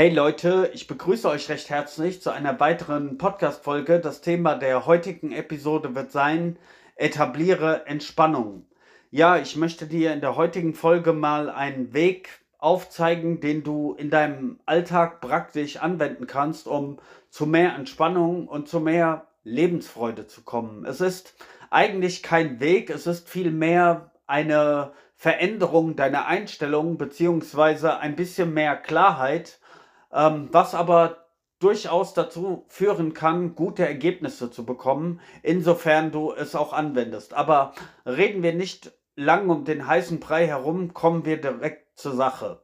Hey Leute, ich begrüße euch recht herzlich zu einer weiteren Podcast-Folge. Das Thema der heutigen Episode wird sein: Etabliere Entspannung. Ja, ich möchte dir in der heutigen Folge mal einen Weg aufzeigen, den du in deinem Alltag praktisch anwenden kannst, um zu mehr Entspannung und zu mehr Lebensfreude zu kommen. Es ist eigentlich kein Weg, es ist vielmehr eine Veränderung deiner Einstellung beziehungsweise ein bisschen mehr Klarheit ähm, was aber durchaus dazu führen kann, gute Ergebnisse zu bekommen, insofern du es auch anwendest. Aber reden wir nicht lang um den heißen Brei herum, kommen wir direkt zur Sache.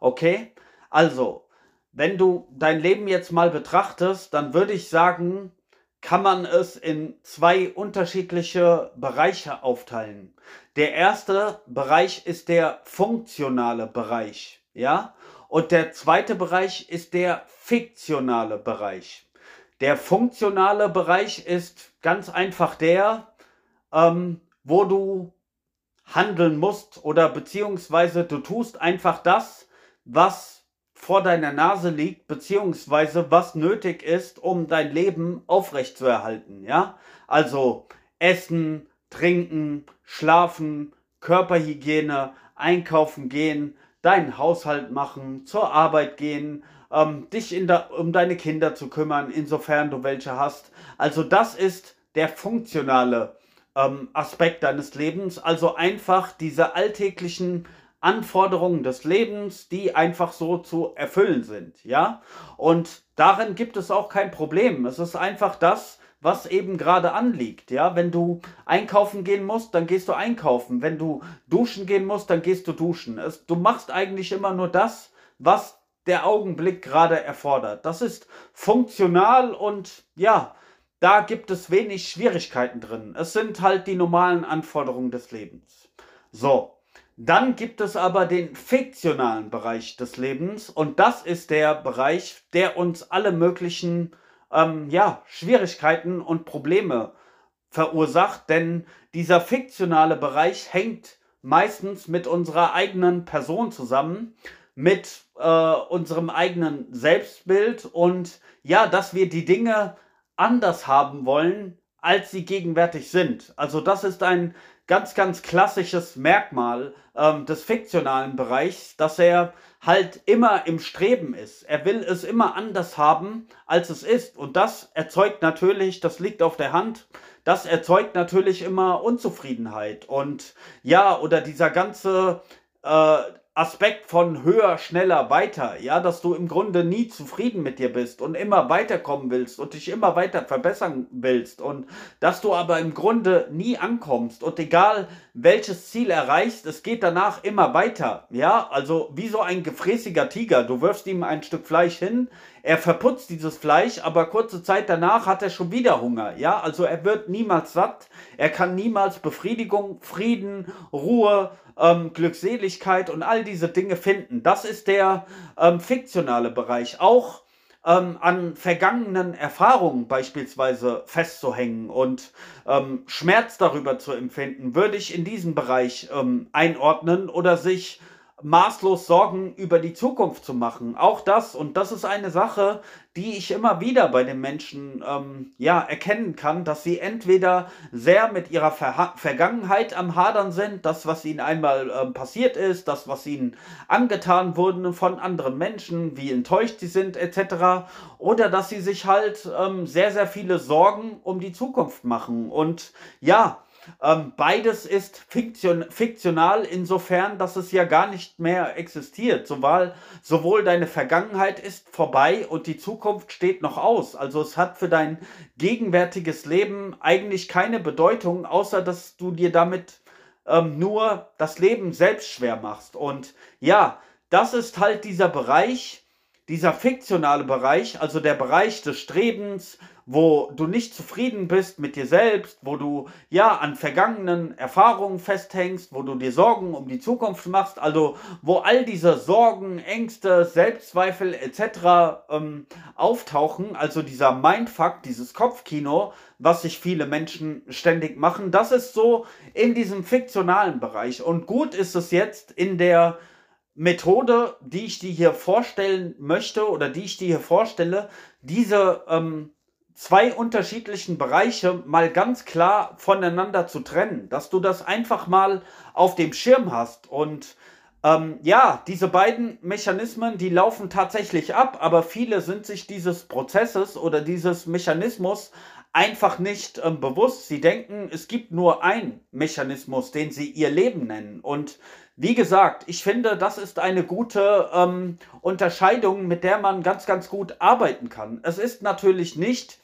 Okay? Also, wenn du dein Leben jetzt mal betrachtest, dann würde ich sagen, kann man es in zwei unterschiedliche Bereiche aufteilen. Der erste Bereich ist der funktionale Bereich, ja? Und der zweite Bereich ist der fiktionale Bereich. Der funktionale Bereich ist ganz einfach der, ähm, wo du handeln musst oder beziehungsweise du tust einfach das, was vor deiner Nase liegt, beziehungsweise was nötig ist, um dein Leben aufrechtzuerhalten. Ja, also Essen, Trinken, Schlafen, Körperhygiene, einkaufen gehen, deinen Haushalt machen, zur Arbeit gehen, ähm, dich der, um deine Kinder zu kümmern, insofern du welche hast. Also das ist der funktionale ähm, Aspekt deines Lebens. Also einfach diese alltäglichen Anforderungen des Lebens, die einfach so zu erfüllen sind, ja. Und darin gibt es auch kein Problem. Es ist einfach das, was eben gerade anliegt. Ja, wenn du einkaufen gehen musst, dann gehst du einkaufen. Wenn du duschen gehen musst, dann gehst du duschen. Es, du machst eigentlich immer nur das, was der Augenblick gerade erfordert. Das ist funktional und ja, da gibt es wenig Schwierigkeiten drin. Es sind halt die normalen Anforderungen des Lebens. So. Dann gibt es aber den fiktionalen Bereich des Lebens und das ist der Bereich, der uns alle möglichen ähm, ja, Schwierigkeiten und Probleme verursacht, denn dieser fiktionale Bereich hängt meistens mit unserer eigenen Person zusammen, mit äh, unserem eigenen Selbstbild und ja, dass wir die Dinge anders haben wollen, als sie gegenwärtig sind. Also das ist ein ganz, ganz klassisches Merkmal ähm, des fiktionalen Bereichs, dass er halt immer im Streben ist. Er will es immer anders haben, als es ist. Und das erzeugt natürlich, das liegt auf der Hand, das erzeugt natürlich immer Unzufriedenheit. Und ja, oder dieser ganze äh, Aspekt von höher, schneller, weiter, ja, dass du im Grunde nie zufrieden mit dir bist und immer weiterkommen willst und dich immer weiter verbessern willst und dass du aber im Grunde nie ankommst und egal welches Ziel erreichst, es geht danach immer weiter, ja, also wie so ein gefräßiger Tiger, du wirfst ihm ein Stück Fleisch hin, er verputzt dieses Fleisch, aber kurze Zeit danach hat er schon wieder Hunger. Ja, also er wird niemals satt. Er kann niemals Befriedigung, Frieden, Ruhe, ähm, Glückseligkeit und all diese Dinge finden. Das ist der ähm, fiktionale Bereich. Auch ähm, an vergangenen Erfahrungen beispielsweise festzuhängen und ähm, Schmerz darüber zu empfinden, würde ich in diesen Bereich ähm, einordnen oder sich maßlos Sorgen über die Zukunft zu machen. Auch das, und das ist eine Sache, die ich immer wieder bei den Menschen ähm, ja, erkennen kann, dass sie entweder sehr mit ihrer Ver Vergangenheit am Hadern sind, das, was ihnen einmal ähm, passiert ist, das, was ihnen angetan wurde von anderen Menschen, wie enttäuscht sie sind, etc. Oder dass sie sich halt ähm, sehr, sehr viele Sorgen um die Zukunft machen. Und ja, ähm, beides ist fiktion, fiktional insofern, dass es ja gar nicht mehr existiert. Sowohl, sowohl deine Vergangenheit ist vorbei und die Zukunft steht noch aus. Also es hat für dein gegenwärtiges Leben eigentlich keine Bedeutung, außer dass du dir damit ähm, nur das Leben selbst schwer machst. Und ja, das ist halt dieser Bereich, dieser fiktionale Bereich, also der Bereich des Strebens, wo du nicht zufrieden bist mit dir selbst, wo du ja an vergangenen Erfahrungen festhängst, wo du dir Sorgen um die Zukunft machst, also wo all diese Sorgen, Ängste, Selbstzweifel etc. Ähm, auftauchen, also dieser Mindfuck, dieses Kopfkino, was sich viele Menschen ständig machen, das ist so in diesem fiktionalen Bereich. Und gut ist es jetzt in der Methode, die ich dir hier vorstellen möchte oder die ich dir hier vorstelle, diese ähm, zwei unterschiedlichen Bereiche mal ganz klar voneinander zu trennen, dass du das einfach mal auf dem Schirm hast und ähm, ja, diese beiden Mechanismen, die laufen tatsächlich ab, aber viele sind sich dieses Prozesses oder dieses Mechanismus einfach nicht ähm, bewusst. Sie denken, es gibt nur einen Mechanismus, den sie ihr Leben nennen. Und wie gesagt, ich finde, das ist eine gute ähm, Unterscheidung, mit der man ganz, ganz gut arbeiten kann. Es ist natürlich nicht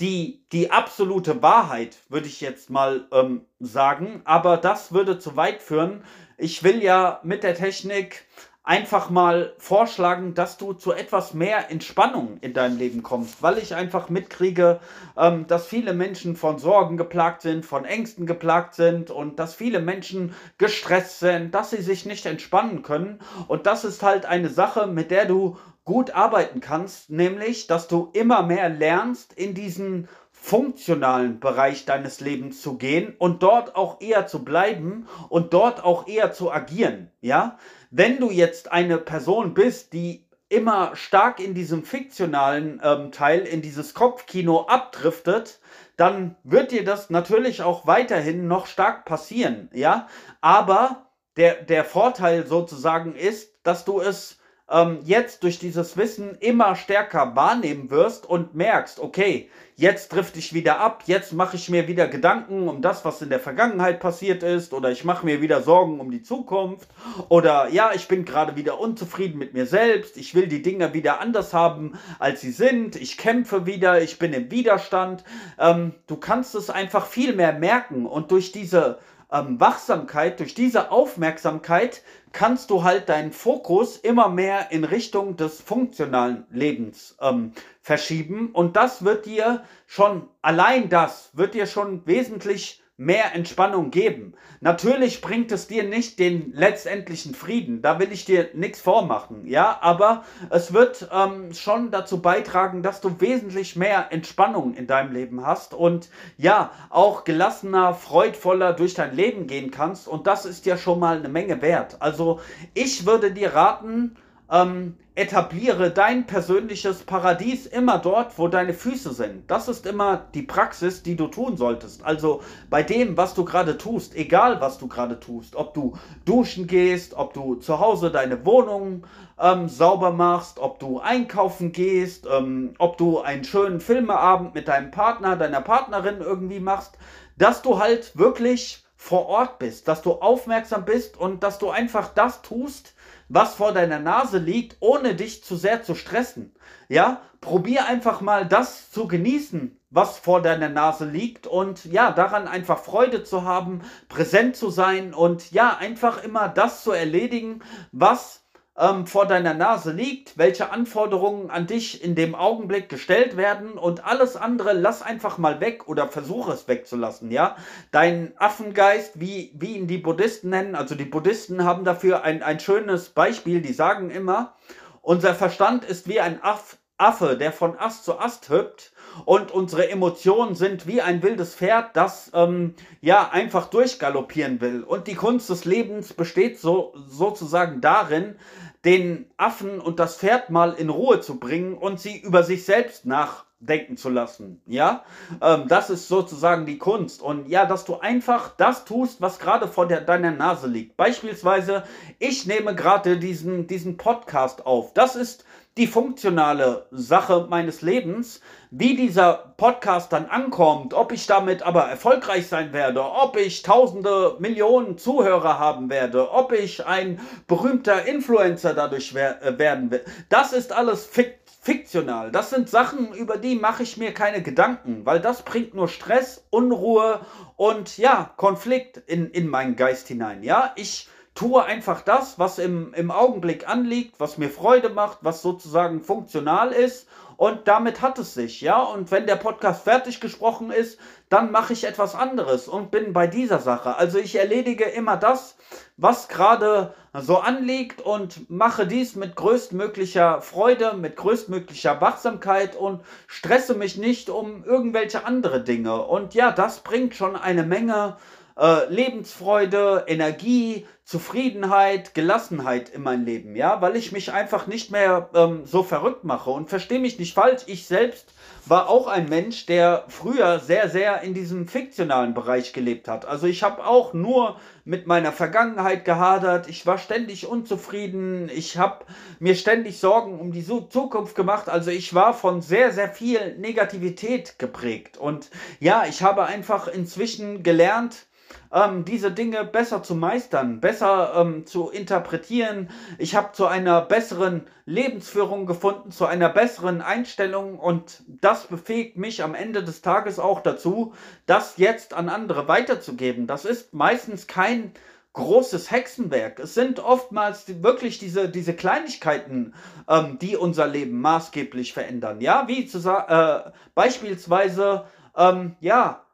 die, die absolute Wahrheit, würde ich jetzt mal ähm, sagen. Aber das würde zu weit führen. Ich will ja mit der Technik einfach mal vorschlagen, dass du zu etwas mehr Entspannung in deinem Leben kommst, weil ich einfach mitkriege, ähm, dass viele Menschen von Sorgen geplagt sind, von Ängsten geplagt sind und dass viele Menschen gestresst sind, dass sie sich nicht entspannen können. Und das ist halt eine Sache, mit der du gut arbeiten kannst, nämlich, dass du immer mehr lernst, in diesen funktionalen Bereich deines Lebens zu gehen und dort auch eher zu bleiben und dort auch eher zu agieren, ja? Wenn du jetzt eine Person bist, die immer stark in diesem fiktionalen ähm, Teil, in dieses Kopfkino abdriftet, dann wird dir das natürlich auch weiterhin noch stark passieren, ja? Aber der, der Vorteil sozusagen ist, dass du es ähm, jetzt durch dieses Wissen immer stärker wahrnehmen wirst und merkst, okay, jetzt trifft ich wieder ab, jetzt mache ich mir wieder Gedanken um das, was in der Vergangenheit passiert ist, oder ich mache mir wieder Sorgen um die Zukunft, oder ja, ich bin gerade wieder unzufrieden mit mir selbst, ich will die Dinge wieder anders haben, als sie sind, ich kämpfe wieder, ich bin im Widerstand. Ähm, du kannst es einfach viel mehr merken und durch diese ähm, Wachsamkeit, durch diese Aufmerksamkeit kannst du halt deinen Fokus immer mehr in Richtung des funktionalen Lebens ähm, verschieben. Und das wird dir schon, allein das wird dir schon wesentlich mehr Entspannung geben. Natürlich bringt es dir nicht den letztendlichen Frieden, da will ich dir nichts vormachen, ja, aber es wird ähm, schon dazu beitragen, dass du wesentlich mehr Entspannung in deinem Leben hast und ja, auch gelassener, freudvoller durch dein Leben gehen kannst und das ist ja schon mal eine Menge wert. Also ich würde dir raten, ähm, etabliere dein persönliches Paradies immer dort, wo deine Füße sind. Das ist immer die Praxis, die du tun solltest. Also bei dem, was du gerade tust, egal was du gerade tust, ob du duschen gehst, ob du zu Hause deine Wohnung ähm, sauber machst, ob du einkaufen gehst, ähm, ob du einen schönen Filmeabend mit deinem Partner, deiner Partnerin irgendwie machst, dass du halt wirklich vor Ort bist, dass du aufmerksam bist und dass du einfach das tust, was vor deiner Nase liegt, ohne dich zu sehr zu stressen. Ja, probier einfach mal das zu genießen, was vor deiner Nase liegt und ja, daran einfach Freude zu haben, präsent zu sein und ja, einfach immer das zu erledigen, was ähm, vor deiner Nase liegt, welche Anforderungen an dich in dem Augenblick gestellt werden und alles andere lass einfach mal weg oder versuche es wegzulassen, ja. Dein Affengeist, wie, wie ihn die Buddhisten nennen, also die Buddhisten haben dafür ein, ein schönes Beispiel, die sagen immer, unser Verstand ist wie ein Aff, Affe, der von Ast zu Ast hüpft und unsere Emotionen sind wie ein wildes Pferd, das ähm, ja einfach durchgaloppieren will. Und die Kunst des Lebens besteht so sozusagen darin, den Affen und das Pferd mal in Ruhe zu bringen und sie über sich selbst nachdenken zu lassen. Ja, ähm, das ist sozusagen die Kunst. Und ja, dass du einfach das tust, was gerade vor der, deiner Nase liegt. Beispielsweise, ich nehme gerade diesen, diesen Podcast auf. Das ist die funktionale Sache meines Lebens. Wie dieser Podcast dann ankommt, ob ich damit aber erfolgreich sein werde, ob ich tausende Millionen Zuhörer haben werde, ob ich ein berühmter Influencer dadurch äh, werden will, das ist alles fik fiktional. Das sind Sachen, über die mache ich mir keine Gedanken, weil das bringt nur Stress, Unruhe und ja, Konflikt in, in meinen Geist hinein. Ja, ich tue einfach das, was im, im Augenblick anliegt, was mir Freude macht, was sozusagen funktional ist. Und damit hat es sich, ja. Und wenn der Podcast fertig gesprochen ist, dann mache ich etwas anderes und bin bei dieser Sache. Also ich erledige immer das, was gerade so anliegt und mache dies mit größtmöglicher Freude, mit größtmöglicher Wachsamkeit und stresse mich nicht um irgendwelche andere Dinge. Und ja, das bringt schon eine Menge äh, Lebensfreude, Energie, Zufriedenheit, Gelassenheit in mein Leben, ja, weil ich mich einfach nicht mehr ähm, so verrückt mache. Und verstehe mich nicht falsch, ich selbst war auch ein Mensch, der früher sehr, sehr in diesem fiktionalen Bereich gelebt hat. Also ich habe auch nur mit meiner Vergangenheit gehadert, ich war ständig unzufrieden, ich habe mir ständig Sorgen um die Zukunft gemacht. Also ich war von sehr, sehr viel Negativität geprägt. Und ja, ich habe einfach inzwischen gelernt, ähm, diese Dinge besser zu meistern, besser ähm, zu interpretieren. Ich habe zu einer besseren Lebensführung gefunden, zu einer besseren Einstellung und das befähigt mich am Ende des Tages auch dazu, das jetzt an andere weiterzugeben. Das ist meistens kein großes Hexenwerk. Es sind oftmals wirklich diese, diese Kleinigkeiten, ähm, die unser Leben maßgeblich verändern. Ja, wie zu äh, beispielsweise, ähm, ja,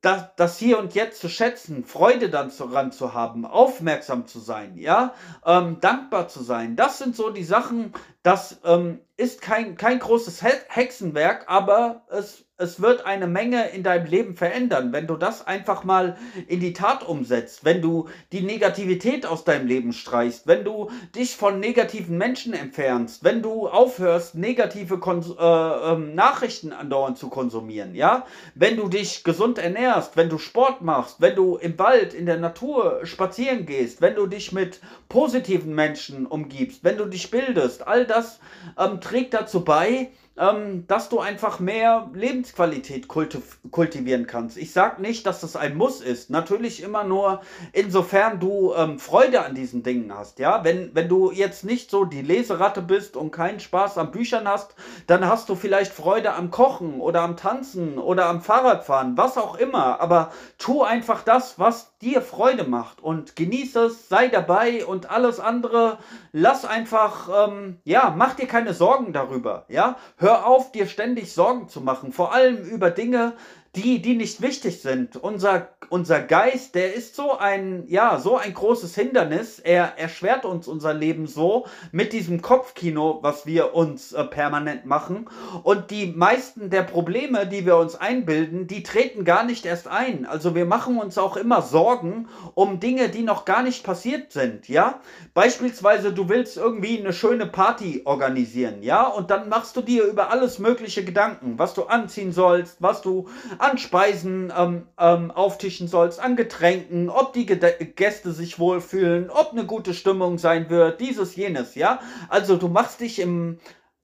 das, das hier und jetzt zu schätzen, Freude dann daran zu haben, aufmerksam zu sein, ja, ähm, dankbar zu sein. Das sind so die Sachen, das ähm, ist kein, kein großes Hexenwerk, aber es es wird eine Menge in deinem Leben verändern, wenn du das einfach mal in die Tat umsetzt, wenn du die Negativität aus deinem Leben streichst, wenn du dich von negativen Menschen entfernst, wenn du aufhörst, negative Kons äh, äh, Nachrichten andauernd zu konsumieren, ja, wenn du dich gesund ernährst, wenn du Sport machst, wenn du im Wald, in der Natur spazieren gehst, wenn du dich mit positiven Menschen umgibst, wenn du dich bildest, all das ähm, trägt dazu bei, ähm, dass du einfach mehr Lebensqualität kultivieren kannst. Ich sage nicht, dass das ein Muss ist. Natürlich immer nur, insofern du ähm, Freude an diesen Dingen hast. Ja, wenn, wenn du jetzt nicht so die Leseratte bist und keinen Spaß am Büchern hast, dann hast du vielleicht Freude am Kochen oder am Tanzen oder am Fahrradfahren, was auch immer. Aber tu einfach das, was dir Freude macht und genieße es, sei dabei und alles andere, lass einfach, ähm, ja, mach dir keine Sorgen darüber. Ja, hör auf, dir ständig Sorgen zu machen, vor allem über Dinge, die, die nicht wichtig sind. Unser, unser Geist, der ist so ein, ja, so ein großes Hindernis. Er erschwert uns unser Leben so mit diesem Kopfkino, was wir uns äh, permanent machen. Und die meisten der Probleme, die wir uns einbilden, die treten gar nicht erst ein. Also wir machen uns auch immer Sorgen um Dinge, die noch gar nicht passiert sind, ja? Beispielsweise, du willst irgendwie eine schöne Party organisieren, ja? Und dann machst du dir über alles mögliche Gedanken, was du anziehen sollst, was du an Speisen ähm, ähm, auftischen sollst, an Getränken, ob die Gäste sich wohlfühlen, ob eine gute Stimmung sein wird, dieses, jenes, ja. Also du machst dich im,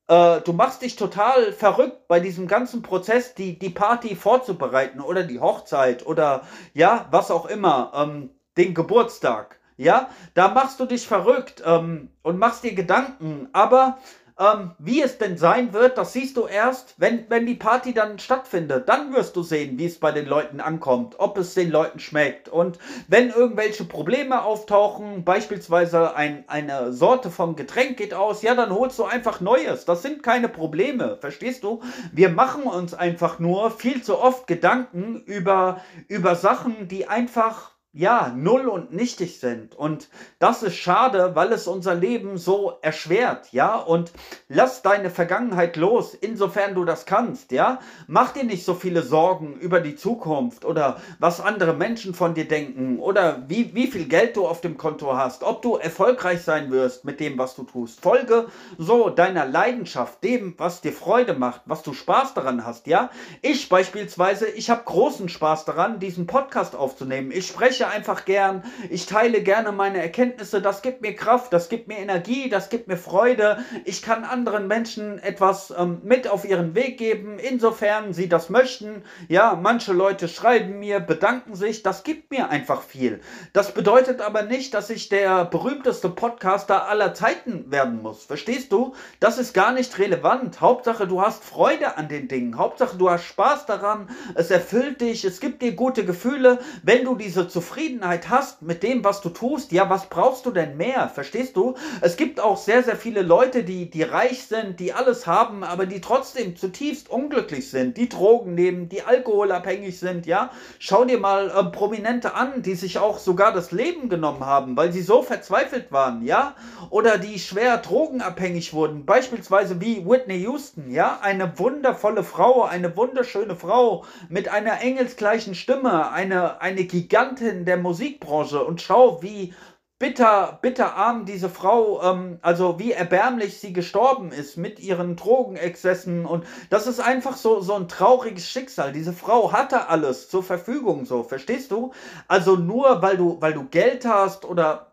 äh, du machst dich total verrückt bei diesem ganzen Prozess, die, die Party vorzubereiten oder die Hochzeit oder ja, was auch immer, ähm, den Geburtstag. Ja, da machst du dich verrückt ähm, und machst dir Gedanken, aber ähm, wie es denn sein wird, das siehst du erst, wenn, wenn die Party dann stattfindet. Dann wirst du sehen, wie es bei den Leuten ankommt, ob es den Leuten schmeckt. Und wenn irgendwelche Probleme auftauchen, beispielsweise ein, eine Sorte vom Getränk geht aus, ja, dann holst du einfach Neues. Das sind keine Probleme, verstehst du? Wir machen uns einfach nur viel zu oft Gedanken über, über Sachen, die einfach ja, null und nichtig sind. Und das ist schade, weil es unser Leben so erschwert, ja. Und lass deine Vergangenheit los, insofern du das kannst, ja. Mach dir nicht so viele Sorgen über die Zukunft oder was andere Menschen von dir denken oder wie, wie viel Geld du auf dem Konto hast, ob du erfolgreich sein wirst mit dem, was du tust. Folge so deiner Leidenschaft, dem, was dir Freude macht, was du Spaß daran hast, ja. Ich beispielsweise, ich habe großen Spaß daran, diesen Podcast aufzunehmen. Ich spreche einfach gern, ich teile gerne meine Erkenntnisse, das gibt mir Kraft, das gibt mir Energie, das gibt mir Freude. Ich kann anderen Menschen etwas ähm, mit auf ihren Weg geben, insofern sie das möchten. Ja, manche Leute schreiben mir, bedanken sich, das gibt mir einfach viel. Das bedeutet aber nicht, dass ich der berühmteste Podcaster aller Zeiten werden muss. Verstehst du? Das ist gar nicht relevant. Hauptsache, du hast Freude an den Dingen. Hauptsache, du hast Spaß daran. Es erfüllt dich. Es gibt dir gute Gefühle. Wenn du diese Zufriedenheit Zufriedenheit hast mit dem, was du tust, ja, was brauchst du denn mehr? Verstehst du? Es gibt auch sehr, sehr viele Leute, die, die reich sind, die alles haben, aber die trotzdem zutiefst unglücklich sind, die Drogen nehmen, die alkoholabhängig sind, ja. Schau dir mal äh, Prominente an, die sich auch sogar das Leben genommen haben, weil sie so verzweifelt waren, ja. Oder die schwer drogenabhängig wurden, beispielsweise wie Whitney Houston, ja. Eine wundervolle Frau, eine wunderschöne Frau mit einer engelsgleichen Stimme, eine, eine Gigantin in der Musikbranche und schau, wie bitter, bitterarm diese Frau, ähm, also wie erbärmlich sie gestorben ist mit ihren Drogenexzessen und das ist einfach so, so ein trauriges Schicksal. Diese Frau hatte alles zur Verfügung, so, verstehst du? Also nur weil du, weil du Geld hast oder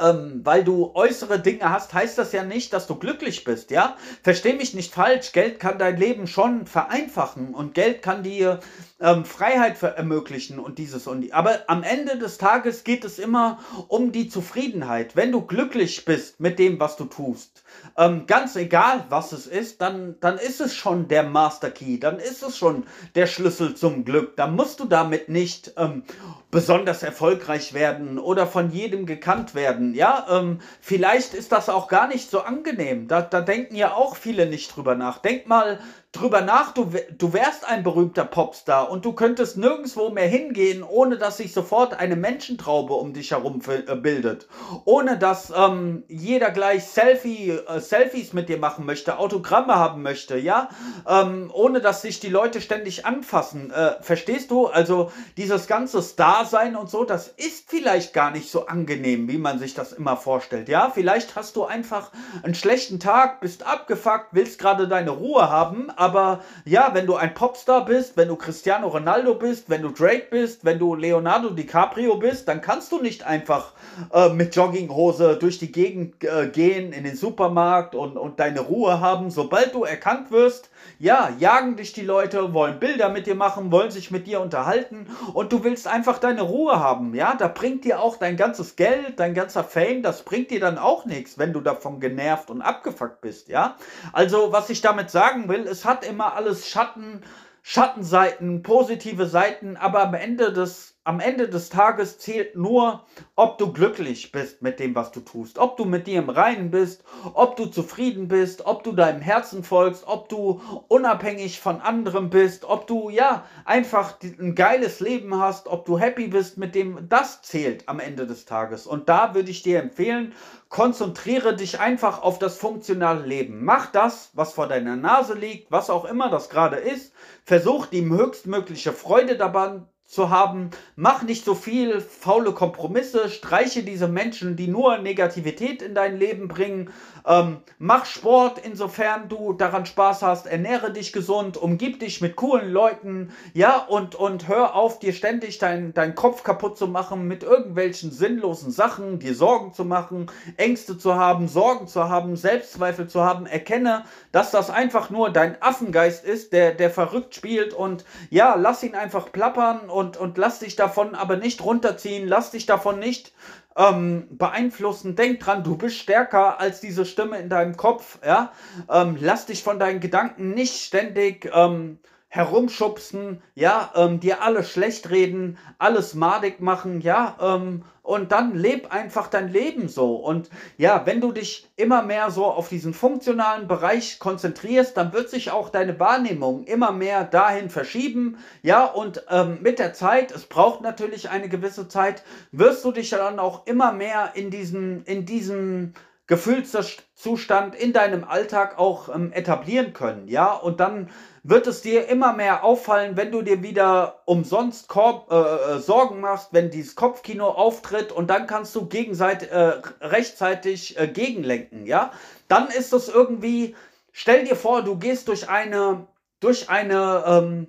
ähm, weil du äußere Dinge hast, heißt das ja nicht, dass du glücklich bist, ja? Versteh mich nicht falsch, Geld kann dein Leben schon vereinfachen und Geld kann dir ähm, Freiheit ermöglichen und dieses und die. Aber am Ende des Tages geht es immer um die Zufriedenheit. Wenn du glücklich bist mit dem, was du tust, ähm, ganz egal, was es ist, dann, dann ist es schon der Master Key, dann ist es schon der Schlüssel zum Glück. Da musst du damit nicht ähm, besonders erfolgreich werden oder von jedem gekannt werden. Ja, ähm, vielleicht ist das auch gar nicht so angenehm. Da, da denken ja auch viele nicht drüber nach. Denk mal drüber nach, du, du wärst ein berühmter Popstar und du könntest nirgendwo mehr hingehen, ohne dass sich sofort eine Menschentraube um dich herum äh, bildet. Ohne dass ähm, jeder gleich Selfie, äh, Selfies mit dir machen möchte, Autogramme haben möchte, ja? Ähm, ohne dass sich die Leute ständig anfassen. Äh, verstehst du? Also dieses ganze Star-Sein und so, das ist vielleicht gar nicht so angenehm, wie man sich das immer vorstellt. Ja, vielleicht hast du einfach einen schlechten Tag, bist abgefuckt, willst gerade deine Ruhe haben, aber ja, wenn du ein Popstar bist, wenn du Cristiano Ronaldo bist, wenn du Drake bist, wenn du Leonardo DiCaprio bist, dann kannst du nicht einfach äh, mit Jogginghose durch die Gegend äh, gehen, in den Supermarkt und, und deine Ruhe haben. Sobald du erkannt wirst, ja, jagen dich die Leute, wollen Bilder mit dir machen, wollen sich mit dir unterhalten und du willst einfach deine Ruhe haben, ja, da bringt dir auch dein ganzes Geld, dein ganzer Fame, das bringt dir dann auch nichts, wenn du davon genervt und abgefuckt bist, ja. Also, was ich damit sagen will, es hat immer alles Schatten, Schattenseiten, positive Seiten, aber am Ende des am Ende des Tages zählt nur, ob du glücklich bist mit dem, was du tust, ob du mit dir im Reinen bist, ob du zufrieden bist, ob du deinem Herzen folgst, ob du unabhängig von anderen bist, ob du ja einfach ein geiles Leben hast, ob du happy bist mit dem, das zählt am Ende des Tages. Und da würde ich dir empfehlen, konzentriere dich einfach auf das funktionale Leben. Mach das, was vor deiner Nase liegt, was auch immer das gerade ist. Versuch die höchstmögliche Freude dabei zu haben. Mach nicht so viel faule Kompromisse, streiche diese Menschen, die nur Negativität in dein Leben bringen. Ähm, mach Sport, insofern du daran Spaß hast. Ernähre dich gesund, umgib dich mit coolen Leuten, ja, und, und hör auf, dir ständig deinen dein Kopf kaputt zu machen mit irgendwelchen sinnlosen Sachen, dir Sorgen zu machen, Ängste zu haben, Sorgen zu haben, Selbstzweifel zu haben. Erkenne, dass das einfach nur dein Affengeist ist, der, der verrückt spielt und ja, lass ihn einfach plappern und, und lass dich davon aber nicht runterziehen, lass dich davon nicht ähm, beeinflussen. Denk dran, du bist stärker als diese Stimme in deinem Kopf. Ja? Ähm, lass dich von deinen Gedanken nicht ständig ähm, herumschubsen, ja, ähm, dir alles schlecht reden, alles madig machen, ja, ähm, und dann leb einfach dein Leben so. Und ja, wenn du dich immer mehr so auf diesen funktionalen Bereich konzentrierst, dann wird sich auch deine Wahrnehmung immer mehr dahin verschieben, ja, und ähm, mit der Zeit, es braucht natürlich eine gewisse Zeit, wirst du dich dann auch immer mehr in diesen, in diesen Gefühlszustand in deinem Alltag auch ähm, etablieren können, ja, und dann wird es dir immer mehr auffallen, wenn du dir wieder umsonst Korb, äh, äh, Sorgen machst, wenn dieses Kopfkino auftritt und dann kannst du gegenseitig, äh, rechtzeitig äh, gegenlenken, ja? Dann ist es irgendwie, stell dir vor, du gehst durch eine, durch eine ähm,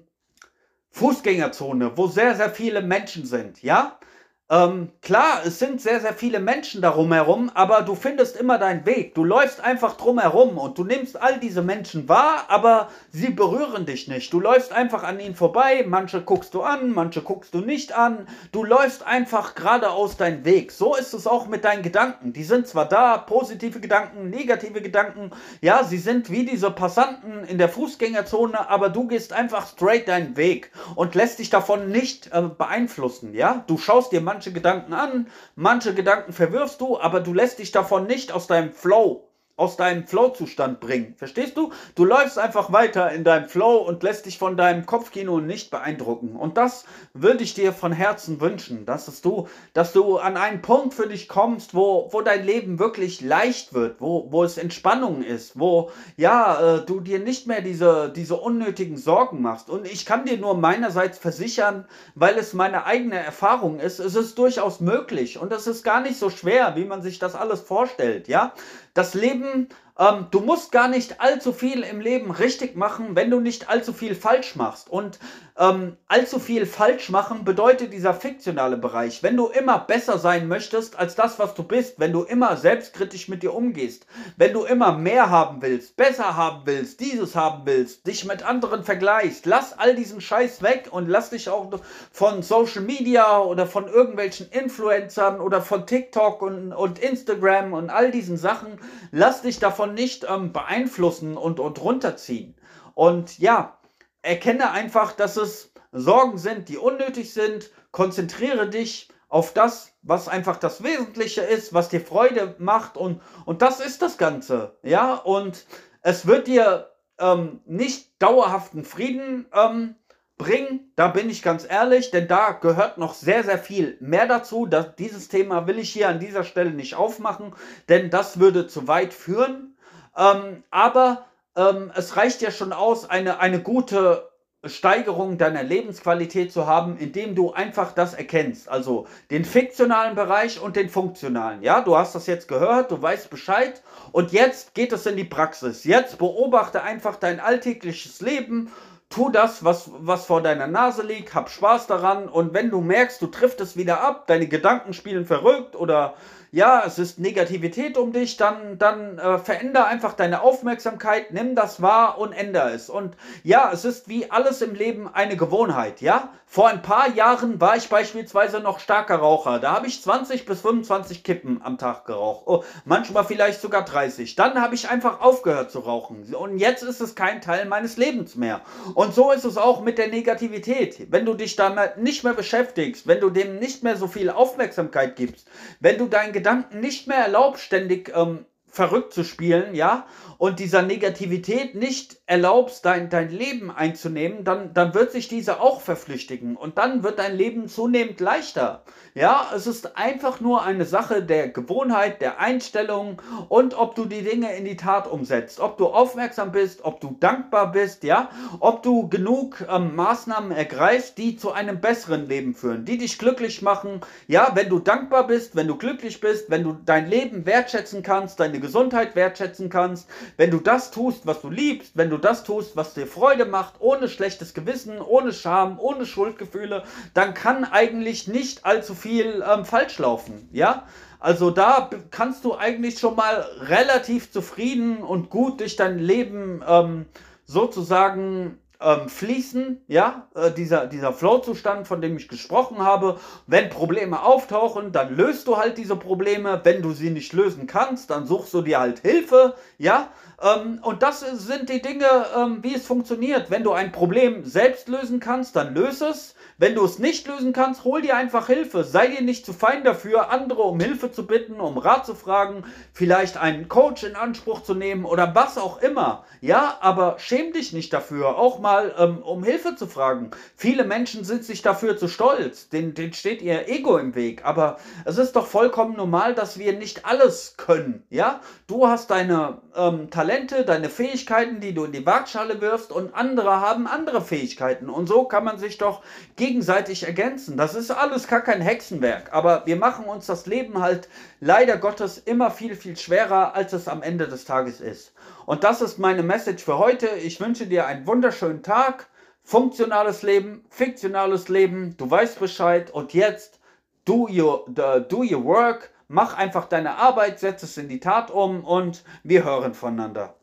Fußgängerzone, wo sehr, sehr viele Menschen sind, ja? Ähm, klar, es sind sehr, sehr viele Menschen darum herum, aber du findest immer deinen Weg. Du läufst einfach drum herum und du nimmst all diese Menschen wahr, aber sie berühren dich nicht. Du läufst einfach an ihnen vorbei, manche guckst du an, manche guckst du nicht an. Du läufst einfach geradeaus deinen Weg. So ist es auch mit deinen Gedanken. Die sind zwar da, positive Gedanken, negative Gedanken, ja, sie sind wie diese Passanten in der Fußgängerzone, aber du gehst einfach straight deinen Weg und lässt dich davon nicht äh, beeinflussen, ja. Du schaust dir manche manche Gedanken an, manche Gedanken verwirfst du, aber du lässt dich davon nicht aus deinem Flow aus deinem Flow-Zustand bringen. Verstehst du? Du läufst einfach weiter in deinem Flow und lässt dich von deinem Kopfkino nicht beeindrucken. Und das würde ich dir von Herzen wünschen, dass du, dass du an einen Punkt für dich kommst, wo, wo dein Leben wirklich leicht wird, wo, wo es Entspannung ist, wo ja, äh, du dir nicht mehr diese, diese unnötigen Sorgen machst. Und ich kann dir nur meinerseits versichern, weil es meine eigene Erfahrung ist, es ist durchaus möglich und es ist gar nicht so schwer, wie man sich das alles vorstellt, ja. Das Leben ähm, du musst gar nicht allzu viel im Leben richtig machen, wenn du nicht allzu viel falsch machst. Und ähm, allzu viel falsch machen bedeutet dieser fiktionale Bereich. Wenn du immer besser sein möchtest als das, was du bist, wenn du immer selbstkritisch mit dir umgehst, wenn du immer mehr haben willst, besser haben willst, dieses haben willst, dich mit anderen vergleichst, lass all diesen Scheiß weg und lass dich auch von Social Media oder von irgendwelchen Influencern oder von TikTok und, und Instagram und all diesen Sachen, lass dich davon davon nicht ähm, beeinflussen und, und runterziehen. Und ja, erkenne einfach, dass es Sorgen sind, die unnötig sind. Konzentriere dich auf das, was einfach das Wesentliche ist, was dir Freude macht und, und das ist das Ganze. Ja, und es wird dir ähm, nicht dauerhaften Frieden ähm, bringen, da bin ich ganz ehrlich, denn da gehört noch sehr, sehr viel mehr dazu. Das, dieses Thema will ich hier an dieser Stelle nicht aufmachen, denn das würde zu weit führen. Ähm, aber ähm, es reicht ja schon aus, eine, eine gute Steigerung deiner Lebensqualität zu haben, indem du einfach das erkennst. Also den fiktionalen Bereich und den funktionalen. Ja, du hast das jetzt gehört, du weißt Bescheid und jetzt geht es in die Praxis. Jetzt beobachte einfach dein alltägliches Leben. Tu das, was, was vor deiner Nase liegt, hab Spaß daran und wenn du merkst, du triffst es wieder ab, deine Gedanken spielen verrückt oder ja, es ist Negativität um dich, dann, dann äh, veränder einfach deine Aufmerksamkeit, nimm das wahr und ändere es. Und ja, es ist wie alles im Leben eine Gewohnheit, ja. Vor ein paar Jahren war ich beispielsweise noch starker Raucher. Da habe ich 20 bis 25 Kippen am Tag geraucht. Oh, manchmal vielleicht sogar 30. Dann habe ich einfach aufgehört zu rauchen. Und jetzt ist es kein Teil meines Lebens mehr. Und so ist es auch mit der Negativität. Wenn du dich damit nicht mehr beschäftigst, wenn du dem nicht mehr so viel Aufmerksamkeit gibst, wenn du dein Gedanken nicht mehr erlaubst, ständig ähm, verrückt zu spielen, ja, und dieser Negativität nicht erlaubst, dein, dein Leben einzunehmen, dann, dann wird sich diese auch verflüchtigen und dann wird dein Leben zunehmend leichter. Ja, es ist einfach nur eine Sache der Gewohnheit, der Einstellung und ob du die Dinge in die Tat umsetzt, ob du aufmerksam bist, ob du dankbar bist, ja, ob du genug ähm, Maßnahmen ergreifst, die zu einem besseren Leben führen, die dich glücklich machen. Ja, wenn du dankbar bist, wenn du glücklich bist, wenn du dein Leben wertschätzen kannst, deine Gesundheit wertschätzen kannst, wenn du das tust, was du liebst, wenn du das tust, was dir Freude macht, ohne schlechtes Gewissen, ohne Scham, ohne Schuldgefühle, dann kann eigentlich nicht allzu viel ähm, falsch laufen, ja? Also da kannst du eigentlich schon mal relativ zufrieden und gut durch dein Leben ähm, sozusagen ähm, fließen, ja, äh, dieser, dieser Flow-Zustand, von dem ich gesprochen habe. Wenn Probleme auftauchen, dann löst du halt diese Probleme. Wenn du sie nicht lösen kannst, dann suchst du dir halt Hilfe, ja. Ähm, und das sind die Dinge, ähm, wie es funktioniert. Wenn du ein Problem selbst lösen kannst, dann löse es. Wenn du es nicht lösen kannst, hol dir einfach Hilfe. Sei dir nicht zu fein dafür, andere um Hilfe zu bitten, um Rat zu fragen, vielleicht einen Coach in Anspruch zu nehmen oder was auch immer. Ja, aber schäm dich nicht dafür, auch mal ähm, um Hilfe zu fragen. Viele Menschen sind sich dafür zu stolz, denen, denen steht ihr Ego im Weg. Aber es ist doch vollkommen normal, dass wir nicht alles können. Ja, du hast deine ähm, Talente, deine Fähigkeiten, die du in die Waagschale wirfst und andere haben andere Fähigkeiten. Und so kann man sich doch gegen gegenseitig ergänzen. Das ist alles gar kein Hexenwerk, aber wir machen uns das Leben halt leider Gottes immer viel, viel schwerer, als es am Ende des Tages ist. Und das ist meine Message für heute. Ich wünsche dir einen wunderschönen Tag, funktionales Leben, fiktionales Leben, du weißt Bescheid und jetzt do your, do your work, mach einfach deine Arbeit, setz es in die Tat um und wir hören voneinander.